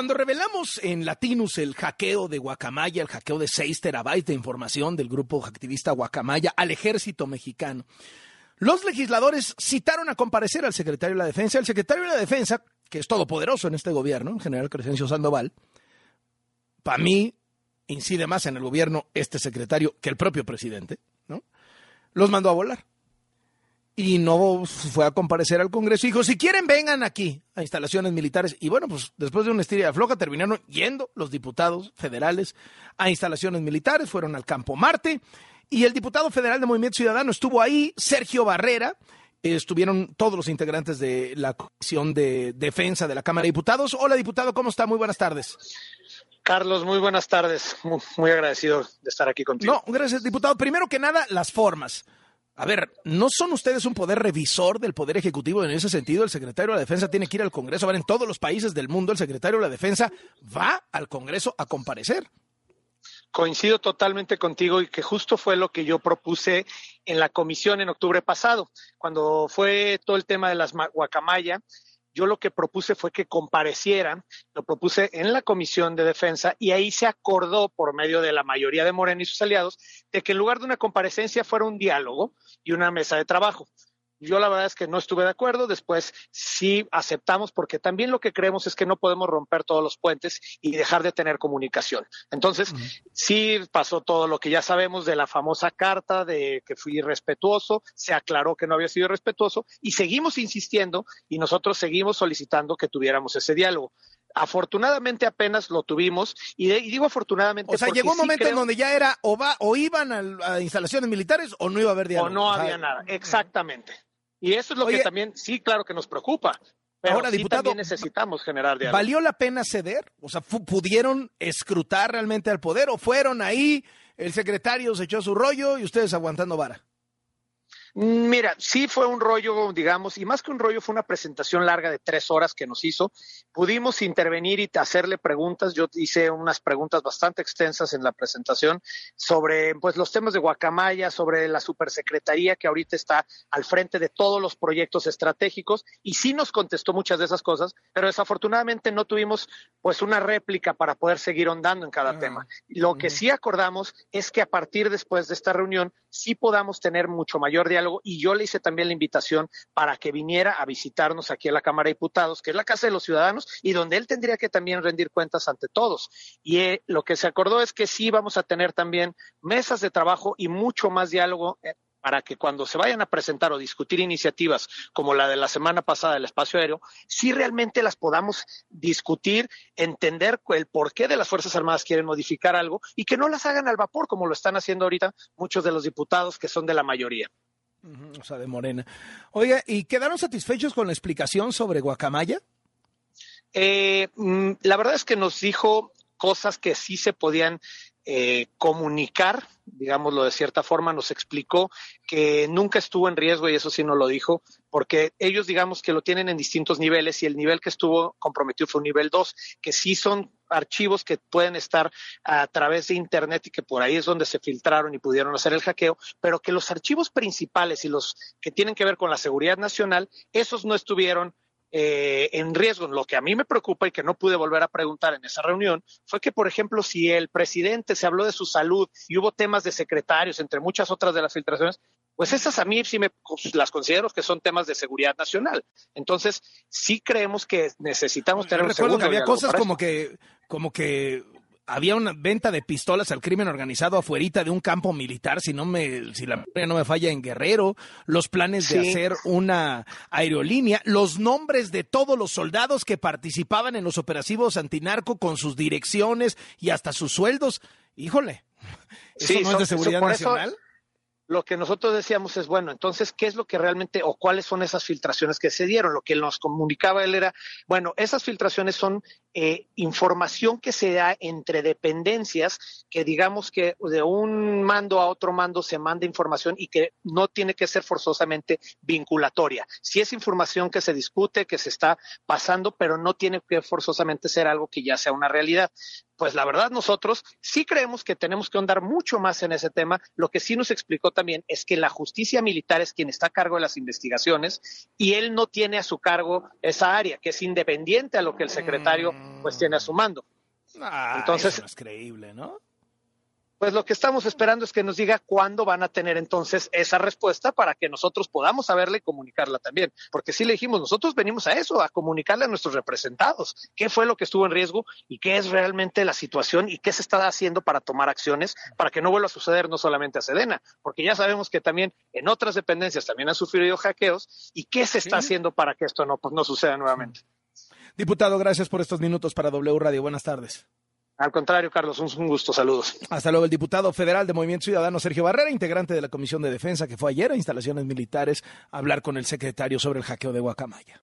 cuando revelamos en Latinus el hackeo de Guacamaya, el hackeo de 6 terabytes de información del grupo activista Guacamaya al ejército mexicano, los legisladores citaron a comparecer al secretario de la Defensa. El secretario de la Defensa, que es todopoderoso en este gobierno, en general Crescencio Sandoval, para mí incide más en el gobierno este secretario que el propio presidente, ¿no? Los mandó a volar y no fue a comparecer al Congreso. Dijo, si quieren, vengan aquí a instalaciones militares. Y bueno, pues después de una estira de floja terminaron yendo los diputados federales a instalaciones militares, fueron al Campo Marte. Y el diputado federal de Movimiento Ciudadano estuvo ahí, Sergio Barrera. Estuvieron todos los integrantes de la Comisión de Defensa de la Cámara de Diputados. Hola, diputado, ¿cómo está? Muy buenas tardes. Carlos, muy buenas tardes. Muy, muy agradecido de estar aquí contigo. No, gracias, diputado. Primero que nada, las formas. A ver, ¿no son ustedes un poder revisor del Poder Ejecutivo en ese sentido? El secretario de la Defensa tiene que ir al Congreso. A ver, en todos los países del mundo el secretario de la Defensa va al Congreso a comparecer. Coincido totalmente contigo y que justo fue lo que yo propuse en la comisión en octubre pasado, cuando fue todo el tema de las guacamaya yo lo que propuse fue que comparecieran, lo propuse en la Comisión de Defensa y ahí se acordó por medio de la mayoría de Morena y sus aliados de que en lugar de una comparecencia fuera un diálogo y una mesa de trabajo. Yo la verdad es que no estuve de acuerdo, después sí aceptamos porque también lo que creemos es que no podemos romper todos los puentes y dejar de tener comunicación. Entonces, sí pasó todo lo que ya sabemos de la famosa carta de que fui irrespetuoso, se aclaró que no había sido irrespetuoso y seguimos insistiendo y nosotros seguimos solicitando que tuviéramos ese diálogo. Afortunadamente apenas lo tuvimos y, digo afortunadamente. O sea, llegó un momento en donde ya era o va o iban a, instalaciones militares o no iba a haber diálogo. O no había nada, exactamente. Y eso es lo que también, sí, claro que nos preocupa. Pero ahora, sí también necesitamos generar diálogo. ¿Valió la pena ceder? O sea, ¿pudieron escrutar realmente al poder o fueron ahí, el secretario se echó su rollo y ustedes aguantando vara? Mira, sí fue un rollo, digamos, y más que un rollo, fue una presentación larga de tres horas que nos hizo. Pudimos intervenir y hacerle preguntas. Yo hice unas preguntas bastante extensas en la presentación sobre pues, los temas de Guacamaya, sobre la supersecretaría que ahorita está al frente de todos los proyectos estratégicos, y sí nos contestó muchas de esas cosas, pero desafortunadamente no tuvimos pues una réplica para poder seguir ondando en cada ah, tema. Lo que sí acordamos es que a partir después de esta reunión sí podamos tener mucho mayor diálogo y yo le hice también la invitación para que viniera a visitarnos aquí a la Cámara de Diputados, que es la Casa de los Ciudadanos y donde él tendría que también rendir cuentas ante todos. Y eh, lo que se acordó es que sí vamos a tener también mesas de trabajo y mucho más diálogo eh, para que cuando se vayan a presentar o discutir iniciativas como la de la semana pasada del espacio aéreo, sí realmente las podamos discutir, entender el porqué de las Fuerzas Armadas quieren modificar algo y que no las hagan al vapor como lo están haciendo ahorita muchos de los diputados que son de la mayoría. O sea, de Morena. Oiga, ¿y quedaron satisfechos con la explicación sobre Guacamaya? Eh, mm, la verdad es que nos dijo cosas que sí se podían eh, comunicar, digámoslo de cierta forma, nos explicó que nunca estuvo en riesgo y eso sí nos lo dijo, porque ellos digamos que lo tienen en distintos niveles y el nivel que estuvo comprometido fue un nivel 2, que sí son archivos que pueden estar a través de Internet y que por ahí es donde se filtraron y pudieron hacer el hackeo, pero que los archivos principales y los que tienen que ver con la seguridad nacional, esos no estuvieron eh, en riesgo. Lo que a mí me preocupa y que no pude volver a preguntar en esa reunión fue que, por ejemplo, si el presidente se habló de su salud y hubo temas de secretarios, entre muchas otras de las filtraciones, pues esas a mí sí me las considero que son temas de seguridad nacional. Entonces, sí creemos que necesitamos tener un segundo que había cosas como que, como que había una venta de pistolas al crimen organizado afuerita de un campo militar, si no me, si la memoria no me falla en Guerrero, los planes de hacer una aerolínea, los nombres de todos los soldados que participaban en los operativos antinarco con sus direcciones y hasta sus sueldos. Híjole, ¿eso no es de seguridad nacional? Lo que nosotros decíamos es, bueno, entonces, ¿qué es lo que realmente o cuáles son esas filtraciones que se dieron? Lo que nos comunicaba él era, bueno, esas filtraciones son eh, información que se da entre dependencias, que digamos que de un mando a otro mando se manda información y que no tiene que ser forzosamente vinculatoria. Si es información que se discute, que se está pasando, pero no tiene que forzosamente ser algo que ya sea una realidad pues la verdad nosotros sí creemos que tenemos que andar mucho más en ese tema. Lo que sí nos explicó también es que la justicia militar es quien está a cargo de las investigaciones y él no tiene a su cargo esa área, que es independiente a lo que el secretario pues tiene a su mando. Ah, Entonces, eso no es creíble, ¿no? Pues lo que estamos esperando es que nos diga cuándo van a tener entonces esa respuesta para que nosotros podamos saberle y comunicarla también. Porque sí le dijimos, nosotros venimos a eso, a comunicarle a nuestros representados qué fue lo que estuvo en riesgo y qué es realmente la situación y qué se está haciendo para tomar acciones para que no vuelva a suceder no solamente a Sedena, porque ya sabemos que también en otras dependencias también han sufrido hackeos y qué se está haciendo para que esto no, pues, no suceda nuevamente. Diputado, gracias por estos minutos para W Radio. Buenas tardes. Al contrario, Carlos, un, gusto, saludos. Hasta luego, el diputado federal de Movimiento Ciudadano, Sergio Barrera, integrante de la Comisión de Defensa, que fue ayer a instalaciones militares a hablar con el secretario sobre el hackeo de Guacamaya.